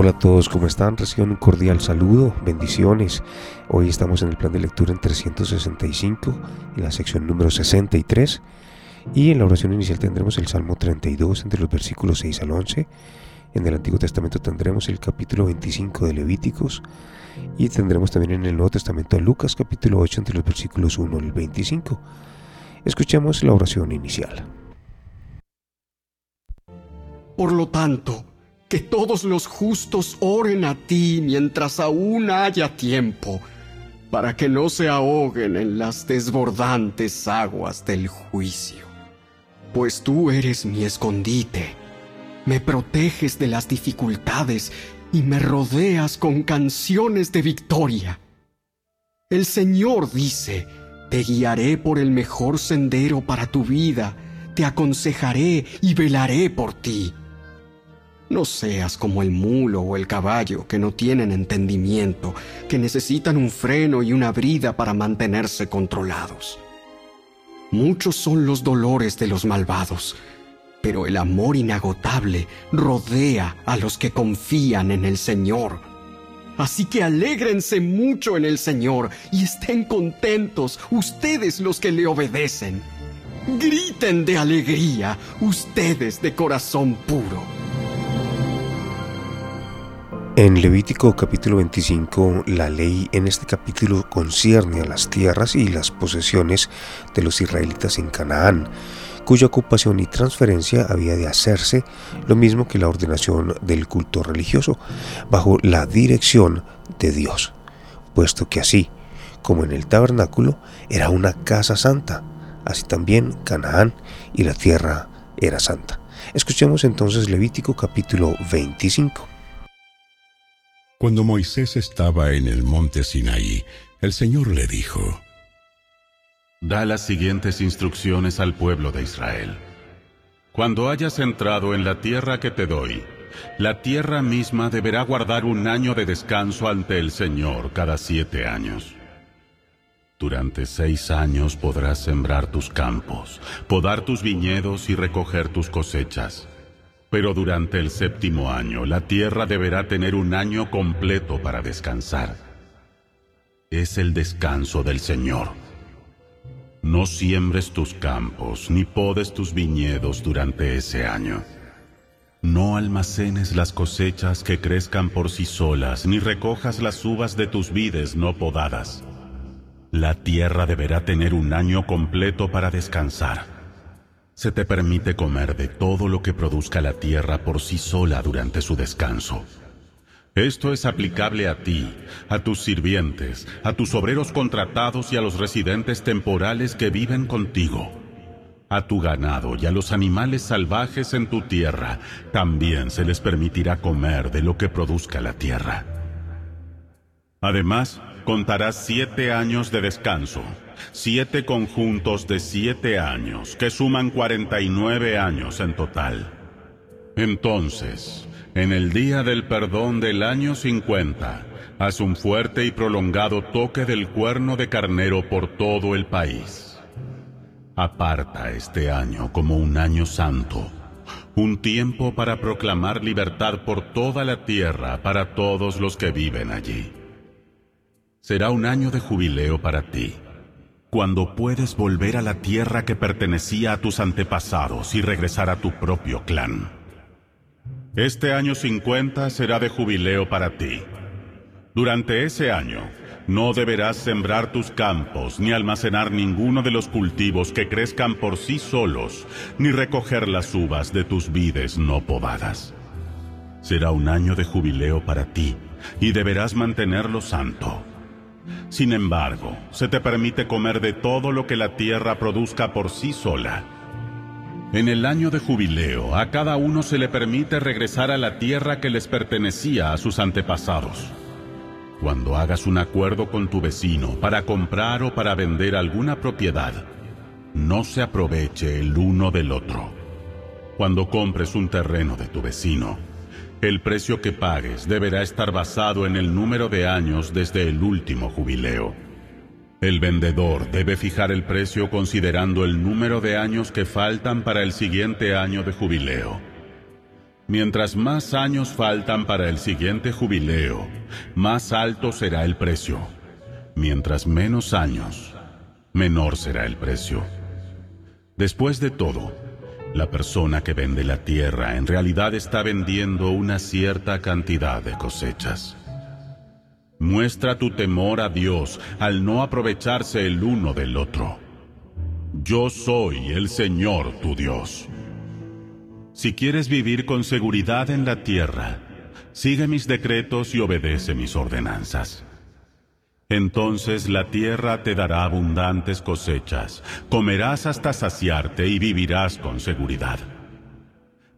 Hola a todos, ¿cómo están? Reciban un cordial saludo, bendiciones. Hoy estamos en el plan de lectura en 365, en la sección número 63. Y en la oración inicial tendremos el Salmo 32, entre los versículos 6 al 11. En el Antiguo Testamento tendremos el capítulo 25 de Levíticos. Y tendremos también en el Nuevo Testamento Lucas capítulo 8, entre los versículos 1 al 25. Escuchemos la oración inicial. Por lo tanto, que todos los justos oren a ti mientras aún haya tiempo, para que no se ahoguen en las desbordantes aguas del juicio. Pues tú eres mi escondite, me proteges de las dificultades y me rodeas con canciones de victoria. El Señor dice, te guiaré por el mejor sendero para tu vida, te aconsejaré y velaré por ti. No seas como el mulo o el caballo que no tienen entendimiento, que necesitan un freno y una brida para mantenerse controlados. Muchos son los dolores de los malvados, pero el amor inagotable rodea a los que confían en el Señor. Así que alégrense mucho en el Señor y estén contentos ustedes los que le obedecen. Griten de alegría ustedes de corazón puro. En Levítico capítulo 25, la ley en este capítulo concierne a las tierras y las posesiones de los israelitas en Canaán, cuya ocupación y transferencia había de hacerse lo mismo que la ordenación del culto religioso, bajo la dirección de Dios, puesto que así como en el tabernáculo era una casa santa, así también Canaán y la tierra era santa. Escuchemos entonces Levítico capítulo 25. Cuando Moisés estaba en el monte Sinaí, el Señor le dijo, Da las siguientes instrucciones al pueblo de Israel. Cuando hayas entrado en la tierra que te doy, la tierra misma deberá guardar un año de descanso ante el Señor cada siete años. Durante seis años podrás sembrar tus campos, podar tus viñedos y recoger tus cosechas. Pero durante el séptimo año la tierra deberá tener un año completo para descansar. Es el descanso del Señor. No siembres tus campos ni podes tus viñedos durante ese año. No almacenes las cosechas que crezcan por sí solas, ni recojas las uvas de tus vides no podadas. La tierra deberá tener un año completo para descansar se te permite comer de todo lo que produzca la tierra por sí sola durante su descanso. Esto es aplicable a ti, a tus sirvientes, a tus obreros contratados y a los residentes temporales que viven contigo. A tu ganado y a los animales salvajes en tu tierra también se les permitirá comer de lo que produzca la tierra. Además, contarás siete años de descanso siete conjuntos de siete años, que suman 49 años en total. Entonces, en el día del perdón del año 50, haz un fuerte y prolongado toque del cuerno de carnero por todo el país. Aparta este año como un año santo, un tiempo para proclamar libertad por toda la tierra para todos los que viven allí. Será un año de jubileo para ti cuando puedes volver a la tierra que pertenecía a tus antepasados y regresar a tu propio clan. Este año 50 será de jubileo para ti. Durante ese año, no deberás sembrar tus campos, ni almacenar ninguno de los cultivos que crezcan por sí solos, ni recoger las uvas de tus vides no podadas. Será un año de jubileo para ti, y deberás mantenerlo santo sin embargo, se te permite comer de todo lo que la tierra produzca por sí sola. En el año de jubileo, a cada uno se le permite regresar a la tierra que les pertenecía a sus antepasados. Cuando hagas un acuerdo con tu vecino para comprar o para vender alguna propiedad, no se aproveche el uno del otro. Cuando compres un terreno de tu vecino, el precio que pagues deberá estar basado en el número de años desde el último jubileo. El vendedor debe fijar el precio considerando el número de años que faltan para el siguiente año de jubileo. Mientras más años faltan para el siguiente jubileo, más alto será el precio. Mientras menos años, menor será el precio. Después de todo, la persona que vende la tierra en realidad está vendiendo una cierta cantidad de cosechas. Muestra tu temor a Dios al no aprovecharse el uno del otro. Yo soy el Señor tu Dios. Si quieres vivir con seguridad en la tierra, sigue mis decretos y obedece mis ordenanzas. Entonces la tierra te dará abundantes cosechas, comerás hasta saciarte y vivirás con seguridad.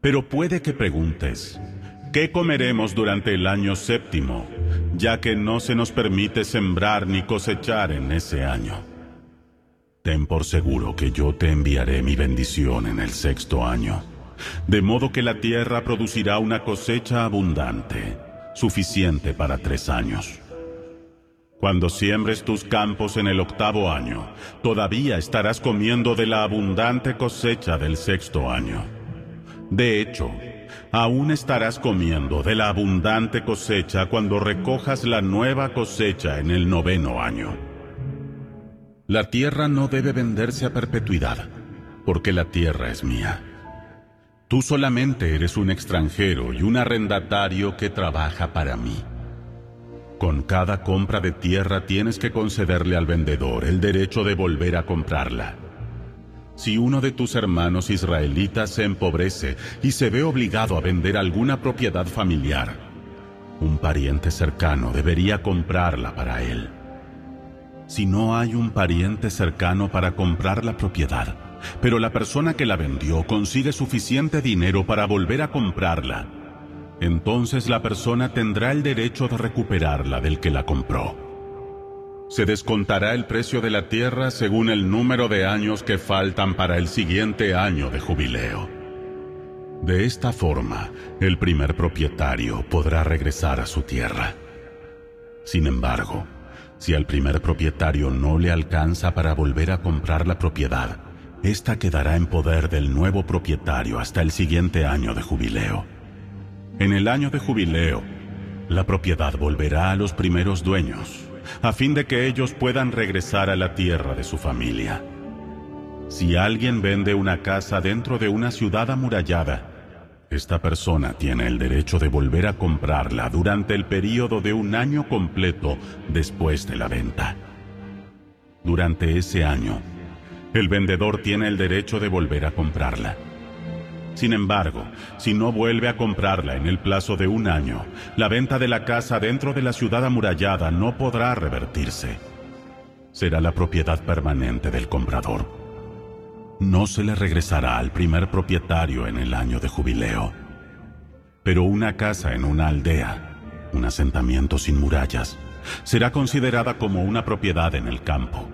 Pero puede que preguntes, ¿qué comeremos durante el año séptimo, ya que no se nos permite sembrar ni cosechar en ese año? Ten por seguro que yo te enviaré mi bendición en el sexto año, de modo que la tierra producirá una cosecha abundante, suficiente para tres años. Cuando siembres tus campos en el octavo año, todavía estarás comiendo de la abundante cosecha del sexto año. De hecho, aún estarás comiendo de la abundante cosecha cuando recojas la nueva cosecha en el noveno año. La tierra no debe venderse a perpetuidad, porque la tierra es mía. Tú solamente eres un extranjero y un arrendatario que trabaja para mí. Con cada compra de tierra tienes que concederle al vendedor el derecho de volver a comprarla. Si uno de tus hermanos israelitas se empobrece y se ve obligado a vender alguna propiedad familiar, un pariente cercano debería comprarla para él. Si no hay un pariente cercano para comprar la propiedad, pero la persona que la vendió consigue suficiente dinero para volver a comprarla, entonces la persona tendrá el derecho de recuperarla del que la compró. Se descontará el precio de la tierra según el número de años que faltan para el siguiente año de jubileo. De esta forma, el primer propietario podrá regresar a su tierra. Sin embargo, si al primer propietario no le alcanza para volver a comprar la propiedad, ésta quedará en poder del nuevo propietario hasta el siguiente año de jubileo. En el año de jubileo, la propiedad volverá a los primeros dueños, a fin de que ellos puedan regresar a la tierra de su familia. Si alguien vende una casa dentro de una ciudad amurallada, esta persona tiene el derecho de volver a comprarla durante el período de un año completo después de la venta. Durante ese año, el vendedor tiene el derecho de volver a comprarla. Sin embargo, si no vuelve a comprarla en el plazo de un año, la venta de la casa dentro de la ciudad amurallada no podrá revertirse. Será la propiedad permanente del comprador. No se le regresará al primer propietario en el año de jubileo. Pero una casa en una aldea, un asentamiento sin murallas, será considerada como una propiedad en el campo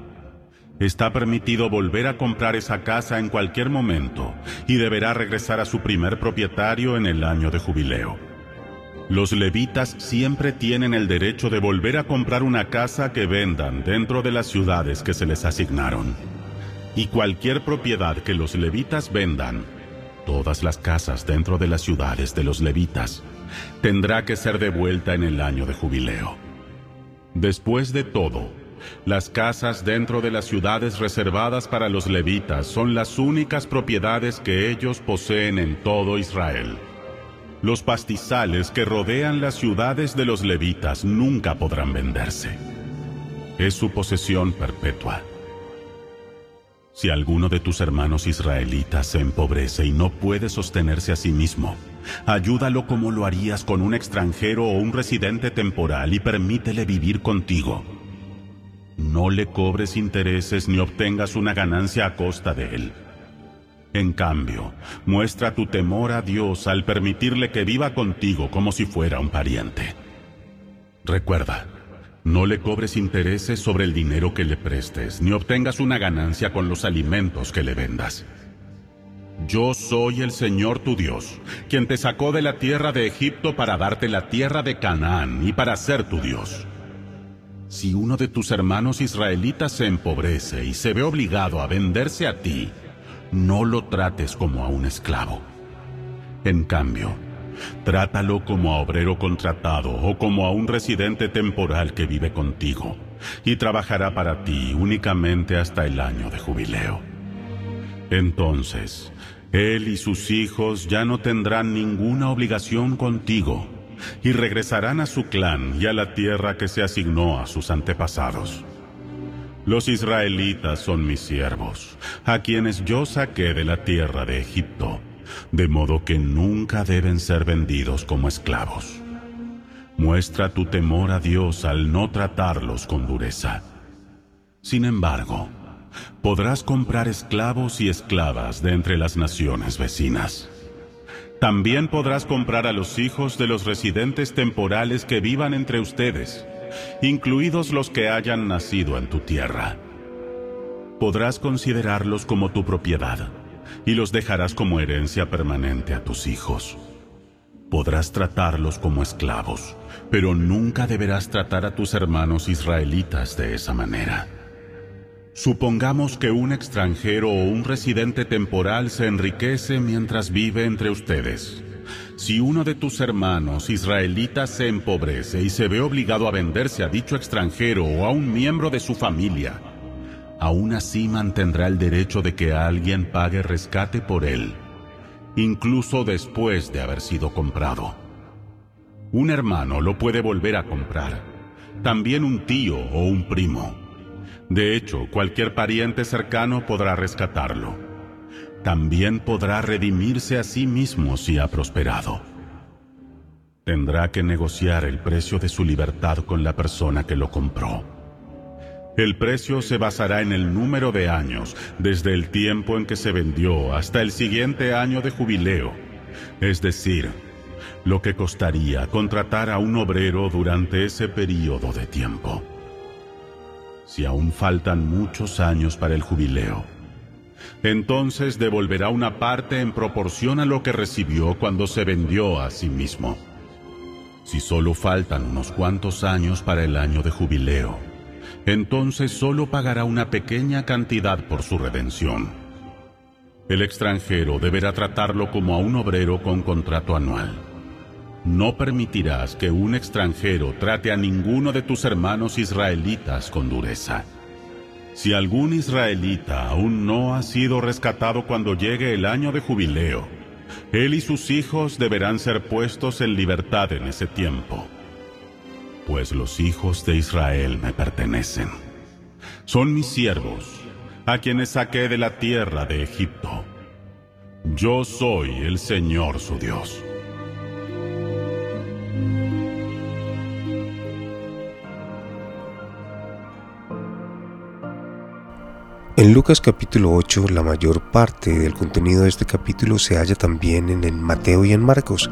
Está permitido volver a comprar esa casa en cualquier momento y deberá regresar a su primer propietario en el año de jubileo. Los levitas siempre tienen el derecho de volver a comprar una casa que vendan dentro de las ciudades que se les asignaron. Y cualquier propiedad que los levitas vendan, todas las casas dentro de las ciudades de los levitas, tendrá que ser devuelta en el año de jubileo. Después de todo, las casas dentro de las ciudades reservadas para los levitas son las únicas propiedades que ellos poseen en todo Israel. Los pastizales que rodean las ciudades de los levitas nunca podrán venderse. Es su posesión perpetua. Si alguno de tus hermanos israelitas se empobrece y no puede sostenerse a sí mismo, ayúdalo como lo harías con un extranjero o un residente temporal y permítele vivir contigo no le cobres intereses ni obtengas una ganancia a costa de él. En cambio, muestra tu temor a Dios al permitirle que viva contigo como si fuera un pariente. Recuerda, No le cobres intereses sobre el dinero que le prestes, ni obtengas una ganancia con los alimentos que le vendas. Yo soy el Señor tu Dios, quien te sacó de la tierra de Egipto para darte la tierra de Canaán y para ser tu Dios. Si uno de tus hermanos israelitas se empobrece y se ve obligado a venderse a ti, no lo trates como a un esclavo. En cambio, Trátalo como a obrero contratado o como a un residente temporal que vive contigo y trabajará para ti únicamente hasta el año de jubileo. Entonces, él y sus hijos ya no tendrán ninguna obligación contigo y regresarán a su clan y a la tierra que se asignó a sus antepasados. Los israelitas son mis siervos, a quienes yo saqué de la tierra de Egipto de modo que nunca deben ser vendidos como esclavos. Muestra tu temor a Dios al no tratarlos con dureza. Sin embargo, podrás comprar esclavos y esclavas de entre las naciones vecinas. También podrás comprar a los hijos de los residentes temporales que vivan entre ustedes, incluidos los que hayan nacido en tu tierra. Podrás considerarlos como tu propiedad y los dejarás como herencia permanente a tus hijos. Podrás tratarlos como esclavos, pero nunca deberás tratar a tus hermanos israelitas de esa manera. Supongamos que un extranjero o un residente temporal se enriquece mientras vive entre ustedes. Si uno de tus hermanos israelitas se empobrece y se ve obligado a venderse a dicho extranjero o a un miembro de su familia, aún así mantendrá el derecho de que alguien pague rescate por él, incluso después de haber sido comprado. Un hermano lo puede volver a comprar, también un tío o un primo. De hecho, cualquier pariente cercano podrá rescatarlo. También podrá redimirse a sí mismo si ha prosperado. Tendrá que negociar el precio de su libertad con la persona que lo compró. El precio se basará en el número de años, desde el tiempo en que se vendió hasta el siguiente año de jubileo, es decir, lo que costaría contratar a un obrero durante ese periodo de tiempo. Si aún faltan muchos años para el jubileo, entonces devolverá una parte en proporción a lo que recibió cuando se vendió a sí mismo. Si solo faltan unos cuantos años para el año de jubileo, entonces solo pagará una pequeña cantidad por su redención. El extranjero deberá tratarlo como a un obrero con contrato anual. No permitirás que un extranjero trate a ninguno de tus hermanos israelitas con dureza. Si algún israelita aún no ha sido rescatado cuando llegue el año de jubileo, él y sus hijos deberán ser puestos en libertad en ese tiempo pues los hijos de Israel me pertenecen. Son mis siervos, a quienes saqué de la tierra de Egipto. Yo soy el Señor su Dios. En Lucas capítulo 8 la mayor parte del contenido de este capítulo se halla también en Mateo y en Marcos.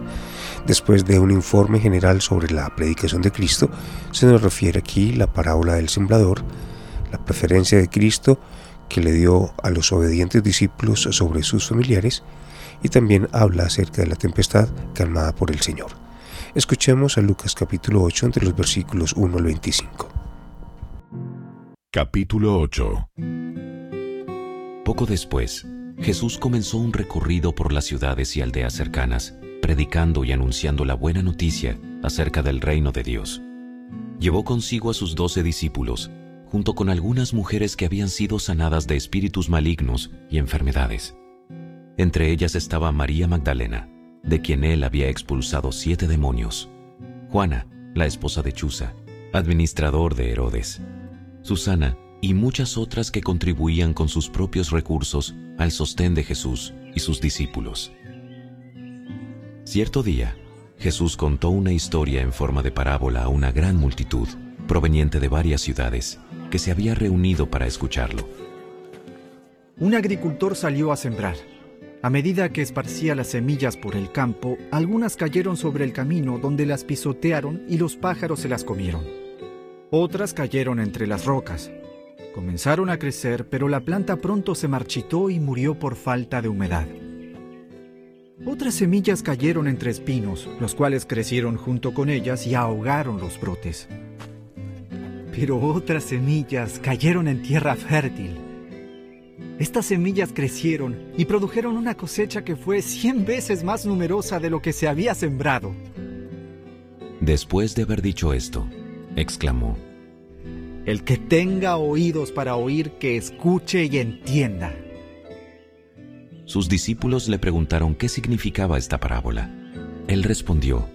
Después de un informe general sobre la predicación de Cristo, se nos refiere aquí la parábola del sembrador, la preferencia de Cristo que le dio a los obedientes discípulos sobre sus familiares y también habla acerca de la tempestad calmada por el Señor. Escuchemos a Lucas capítulo 8 entre los versículos 1 al 25. Capítulo 8 Poco después, Jesús comenzó un recorrido por las ciudades y aldeas cercanas predicando y anunciando la buena noticia acerca del reino de Dios. Llevó consigo a sus doce discípulos, junto con algunas mujeres que habían sido sanadas de espíritus malignos y enfermedades. Entre ellas estaba María Magdalena, de quien él había expulsado siete demonios, Juana, la esposa de Chuza, administrador de Herodes, Susana y muchas otras que contribuían con sus propios recursos al sostén de Jesús y sus discípulos. Cierto día, Jesús contó una historia en forma de parábola a una gran multitud, proveniente de varias ciudades, que se había reunido para escucharlo. Un agricultor salió a sembrar. A medida que esparcía las semillas por el campo, algunas cayeron sobre el camino donde las pisotearon y los pájaros se las comieron. Otras cayeron entre las rocas. Comenzaron a crecer, pero la planta pronto se marchitó y murió por falta de humedad. Otras semillas cayeron entre espinos, los cuales crecieron junto con ellas y ahogaron los brotes. Pero otras semillas cayeron en tierra fértil. Estas semillas crecieron y produjeron una cosecha que fue cien veces más numerosa de lo que se había sembrado. Después de haber dicho esto, exclamó, El que tenga oídos para oír, que escuche y entienda. Sus discípulos le preguntaron qué significaba esta parábola. Él respondió,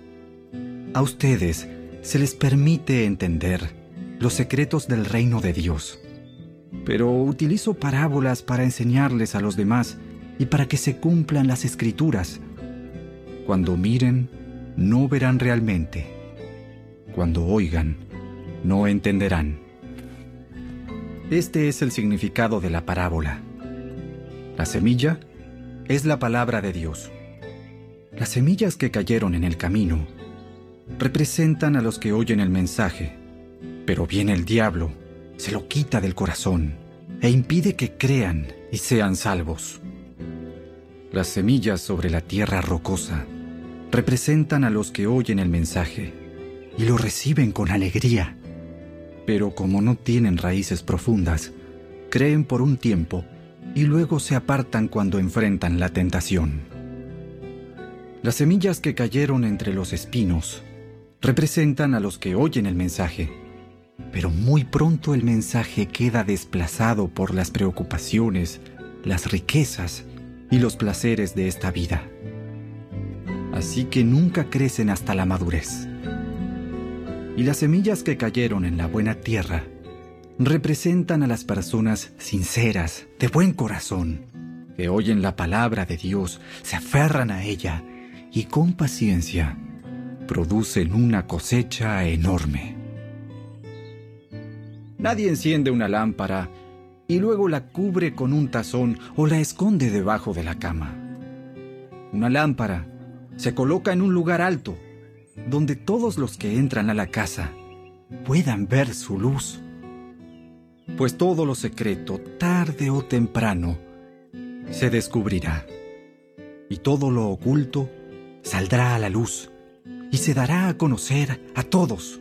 A ustedes se les permite entender los secretos del reino de Dios. Pero utilizo parábolas para enseñarles a los demás y para que se cumplan las escrituras. Cuando miren, no verán realmente. Cuando oigan, no entenderán. Este es el significado de la parábola. La semilla es la palabra de Dios. Las semillas que cayeron en el camino representan a los que oyen el mensaje, pero viene el diablo, se lo quita del corazón e impide que crean y sean salvos. Las semillas sobre la tierra rocosa representan a los que oyen el mensaje y lo reciben con alegría, pero como no tienen raíces profundas, creen por un tiempo y luego se apartan cuando enfrentan la tentación. Las semillas que cayeron entre los espinos representan a los que oyen el mensaje, pero muy pronto el mensaje queda desplazado por las preocupaciones, las riquezas y los placeres de esta vida. Así que nunca crecen hasta la madurez. Y las semillas que cayeron en la buena tierra representan a las personas sinceras, de buen corazón, que oyen la palabra de Dios, se aferran a ella y con paciencia producen una cosecha enorme. Nadie enciende una lámpara y luego la cubre con un tazón o la esconde debajo de la cama. Una lámpara se coloca en un lugar alto, donde todos los que entran a la casa puedan ver su luz pues todo lo secreto, tarde o temprano, se descubrirá. Y todo lo oculto saldrá a la luz y se dará a conocer a todos.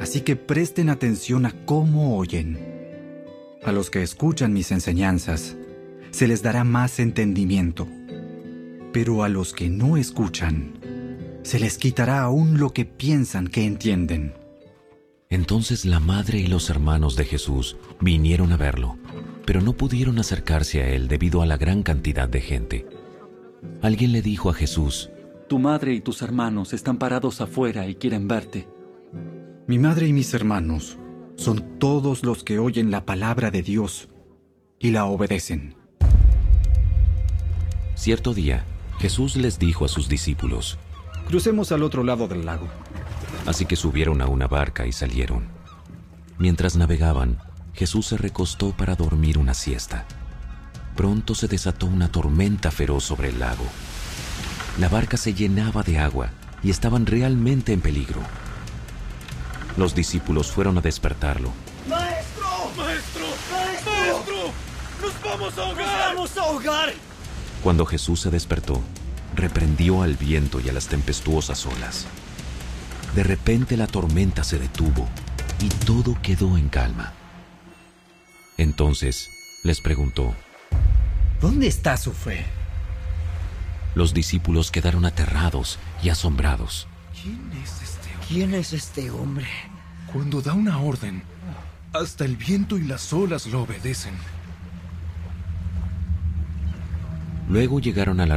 Así que presten atención a cómo oyen. A los que escuchan mis enseñanzas, se les dará más entendimiento. Pero a los que no escuchan, se les quitará aún lo que piensan que entienden. Entonces la madre y los hermanos de Jesús vinieron a verlo, pero no pudieron acercarse a él debido a la gran cantidad de gente. Alguien le dijo a Jesús, Tu madre y tus hermanos están parados afuera y quieren verte. Mi madre y mis hermanos son todos los que oyen la palabra de Dios y la obedecen. Cierto día, Jesús les dijo a sus discípulos, Crucemos al otro lado del lago. Así que subieron a una barca y salieron. Mientras navegaban, Jesús se recostó para dormir una siesta. Pronto se desató una tormenta feroz sobre el lago. La barca se llenaba de agua y estaban realmente en peligro. Los discípulos fueron a despertarlo. ¡Maestro! ¡Maestro! ¡Maestro! ¡Nos vamos a ahogar! ¡Nos vamos a ahogar! Cuando Jesús se despertó, reprendió al viento y a las tempestuosas olas. De repente la tormenta se detuvo y todo quedó en calma. Entonces les preguntó, ¿Dónde está su fe? Los discípulos quedaron aterrados y asombrados. ¿Quién es este hombre? ¿Quién es este hombre? Cuando da una orden, hasta el viento y las olas lo obedecen. Luego llegaron a la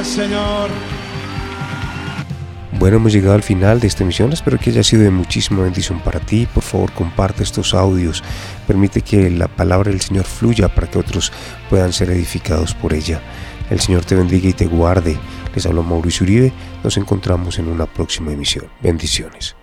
Señor. Bueno, hemos llegado al final de esta emisión. Espero que haya sido de muchísima bendición para ti. Por favor, comparte estos audios. Permite que la palabra del Señor fluya para que otros puedan ser edificados por ella. El Señor te bendiga y te guarde. Les hablo Mauricio Uribe. Nos encontramos en una próxima emisión. Bendiciones.